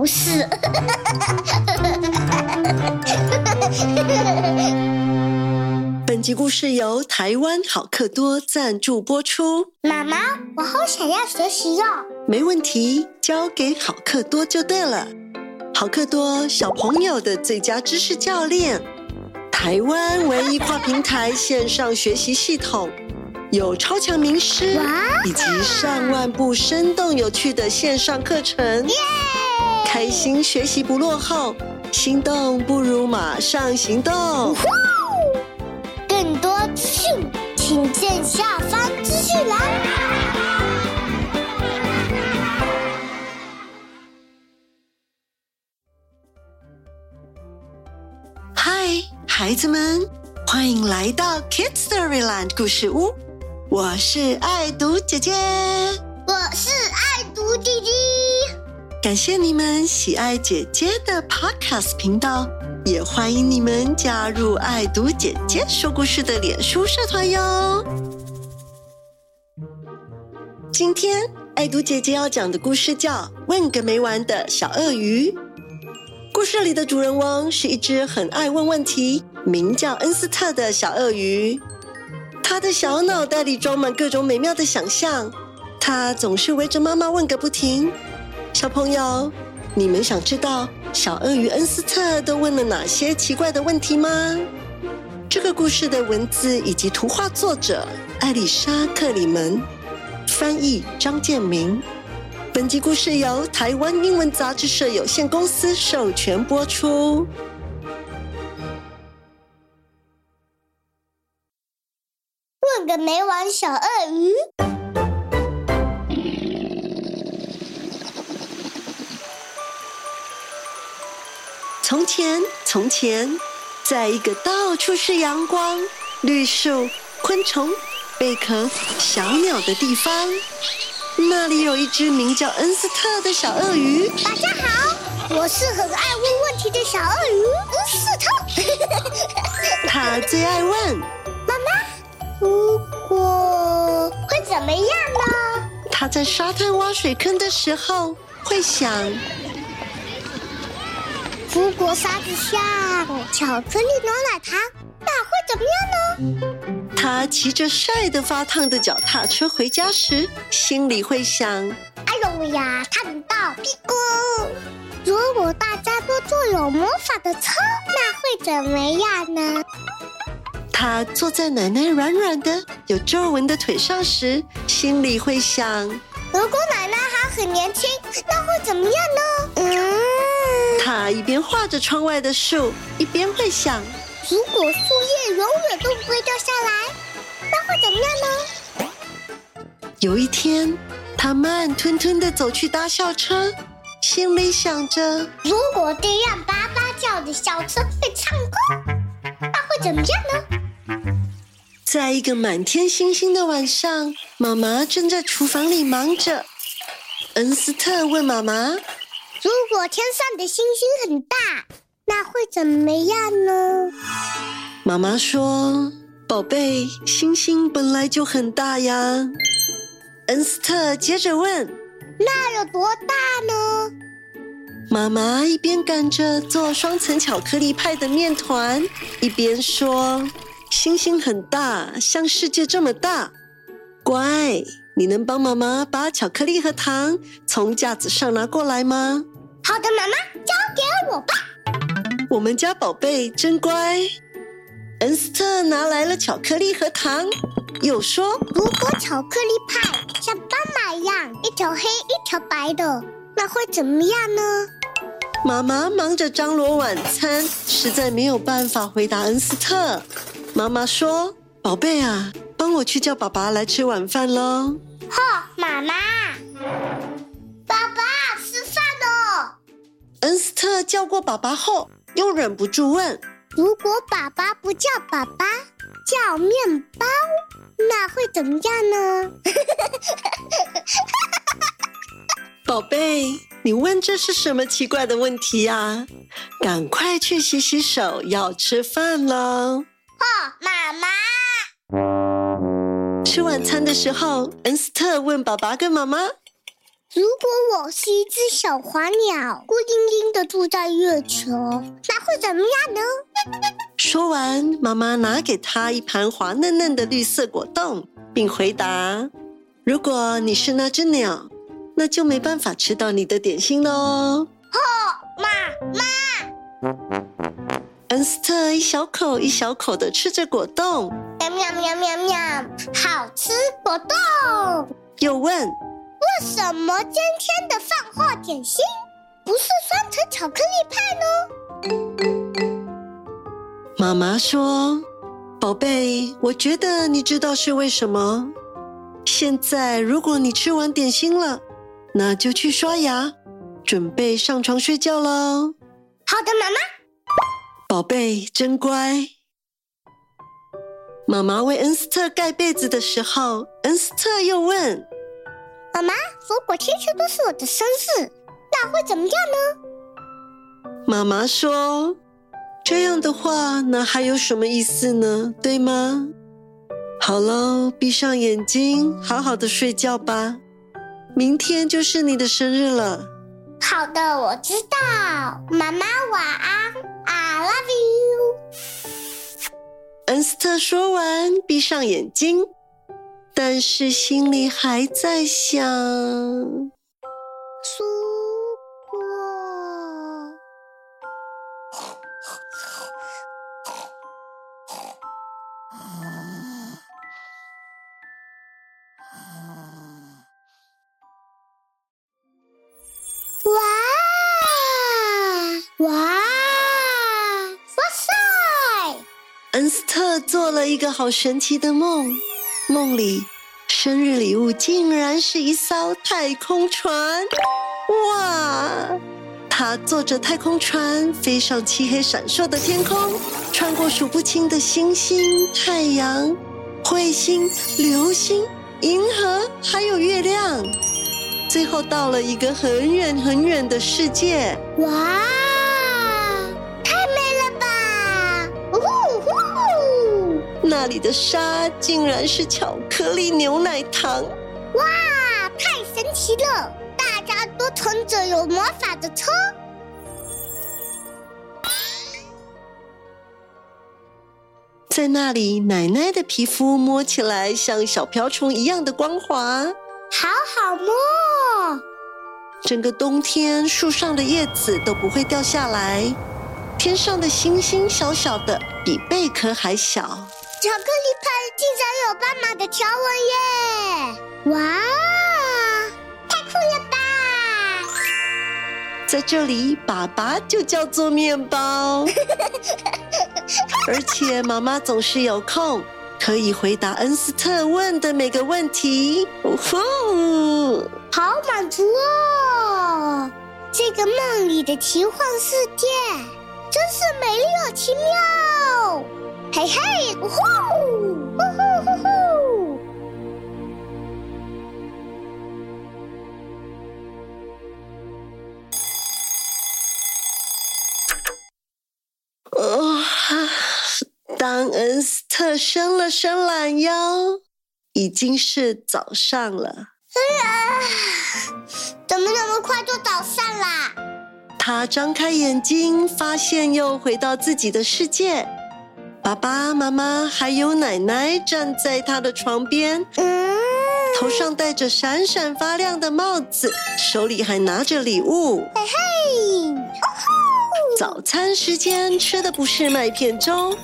不是。本集故事由台湾好客多赞助播出。妈妈，我好想要学习哟。没问题，交给好客多就对了。好客多小朋友的最佳知识教练，台湾唯一跨平台线上学习系统，有超强名师以及上万部生动有趣的线上课程。开心学习不落后，心动不如马上行动。更多资讯，请见下方资讯栏。嗨，孩子们，欢迎来到 Kids Storyland 故事屋。我是爱读姐姐，我是爱读弟弟。感谢你们喜爱姐姐的 Podcast 频道，也欢迎你们加入爱读姐姐说故事的脸书社团哟。今天爱读姐姐要讲的故事叫《问个没完的小鳄鱼》。故事里的主人翁是一只很爱问问题、名叫恩斯特的小鳄鱼。他的小脑袋里装满各种美妙的想象，他总是围着妈妈问个不停。小朋友，你们想知道小鳄鱼恩斯特都问了哪些奇怪的问题吗？这个故事的文字以及图画作者艾丽莎·克里门，翻译张建明。本集故事由台湾英文杂志社有限公司授权播出。问个没完，小鳄鱼。从前，从前，在一个到处是阳光、绿树、昆虫、贝壳、小鸟的地方，那里有一只名叫恩斯特的小鳄鱼。大家好，我是很爱问问题的小鳄鱼恩斯特。他最爱问妈妈：“如果会怎么样呢？”他在沙滩挖水坑的时候会想。如果沙子像巧克力牛奶糖，那会怎么样呢？他骑着晒得发烫的脚踏车回家时，心里会想：哎呦呀，烫到屁股！如果大家都坐有魔法的车，那会怎么样呢？他坐在奶奶软软的、有皱纹的腿上时，心里会想：如果奶奶还很年轻，那会怎么样呢？嗯。他一边画着窗外的树，一边会想：如果树叶永远都不会掉下来，那会怎么样呢？有一天，他慢吞吞的走去搭校车，心里想着：如果这样叭叭叫的校车会唱歌，那会怎么样呢？在一个满天星星的晚上，妈妈正在厨房里忙着。恩斯特问妈妈。如果天上的星星很大，那会怎么样呢？妈妈说：“宝贝，星星本来就很大呀。”恩斯特接着问：“那有多大呢？”妈妈一边赶着做双层巧克力派的面团，一边说：“星星很大，像世界这么大。乖，你能帮妈妈把巧克力和糖从架子上拿过来吗？”好的，妈妈，交给我吧。我们家宝贝真乖。恩斯特拿来了巧克力和糖，又说：“如果巧克力派像斑马一样，一条黑一条白的，那会怎么样呢？”妈妈忙着张罗晚餐，实在没有办法回答恩斯特。妈妈说：“宝贝啊，帮我去叫爸爸来吃晚饭喽。”哈，妈妈。恩斯特叫过爸爸后，又忍不住问：“如果爸爸不叫爸爸，叫面包，那会怎么样呢？” 宝贝，你问这是什么奇怪的问题呀？赶快去洗洗手，要吃饭喽！哦，妈妈。吃晚餐的时候，恩斯特问爸爸跟妈妈：“如果我是一只小黄鸟，孤零零的住在月球，那会怎么样呢？说完，妈妈拿给他一盘滑嫩嫩的绿色果冻，并回答：“如果你是那只鸟，那就没办法吃到你的点心喽。”妈妈，恩斯特一小口一小口的吃着果冻，喵喵喵喵喵，好吃果冻。又问。为什么今天的饭后点心不是双层巧克力派呢？妈妈说：“宝贝，我觉得你知道是为什么。现在如果你吃完点心了，那就去刷牙，准备上床睡觉喽。”好的，妈妈。宝贝真乖。妈妈为恩斯特盖被子的时候，恩斯特又问。妈妈，如果天天都是我的生日，那会怎么样呢？妈妈说：“这样的话，那还有什么意思呢？对吗？”好喽，闭上眼睛，好好的睡觉吧。明天就是你的生日了。好的，我知道。妈妈晚安，I love you。恩斯特说完，闭上眼睛。但是心里还在想，如果哇哇哇塞！恩斯特做了一个好神奇的梦。梦里，生日礼物竟然是一艘太空船！哇！他坐着太空船飞上漆黑闪烁的天空，穿过数不清的星星、太阳、彗星、流星、银河，还有月亮，最后到了一个很远很远的世界。哇！那里的沙竟然是巧克力牛奶糖！哇，太神奇了！大家都乘着有魔法的车，在那里，奶奶的皮肤摸起来像小瓢虫一样的光滑，好好摸。整个冬天，树上的叶子都不会掉下来，天上的星星小小的，比贝壳还小。巧克力派竟然有斑马的条纹耶！哇，太酷了吧！在这里，爸爸就叫做面包，而且妈妈总是有空，可以回答恩斯特问的每个问题。呜呼，好满足哦！这个梦里的奇幻世界真是美丽而奇妙。嘿嘿，呜呼呜呼呼呼！哦，当恩斯特伸了伸懒腰，已经是早上了。哎呀，怎么那么快就早上啦？他张开眼睛，发现又回到自己的世界。爸爸妈妈还有奶奶站在他的床边，头上戴着闪闪发亮的帽子，手里还拿着礼物。嘿嘿，早餐时间吃的不是麦片粥，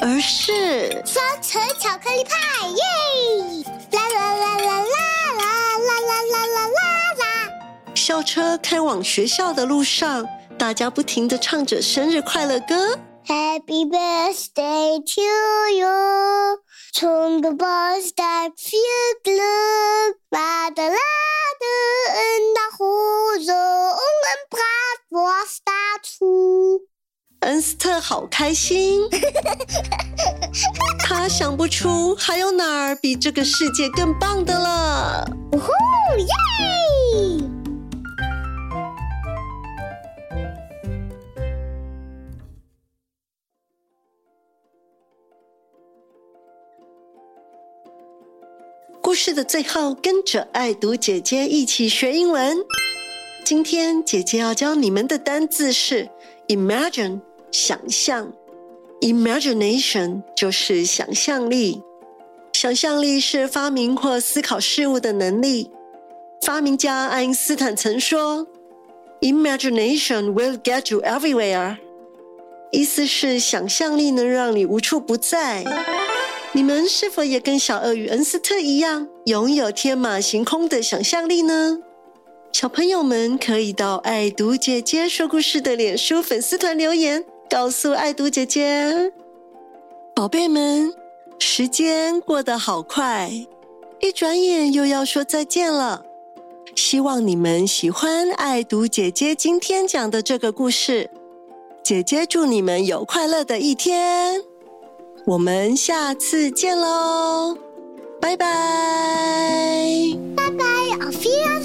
而是双层巧克力派耶！啦啦啦啦啦啦啦啦啦啦啦！校车开往学校的路上，大家不停的唱着生日快乐歌。Happy birthday to you，从个 birthday feel good，巴达拉的恩达呼荣恩巴佛斯达出。恩斯特好开心，他想不出还有哪儿比这个世界更棒的了。呜呼耶！故事的最后，跟着爱读姐姐一起学英文。今天姐姐要教你们的单字是 imagine，想象。Imagination 就是想象力。想象力是发明或思考事物的能力。发明家爱因斯坦曾说：“Imagination will get you everywhere。”意思是想象力能让你无处不在。你们是否也跟小鳄鱼恩斯特一样，拥有天马行空的想象力呢？小朋友们可以到爱读姐姐说故事的脸书粉丝团留言，告诉爱读姐姐。宝贝们，时间过得好快，一转眼又要说再见了。希望你们喜欢爱读姐姐今天讲的这个故事。姐姐祝你们有快乐的一天。我们下次见喽，拜拜，拜拜，阿菲亚。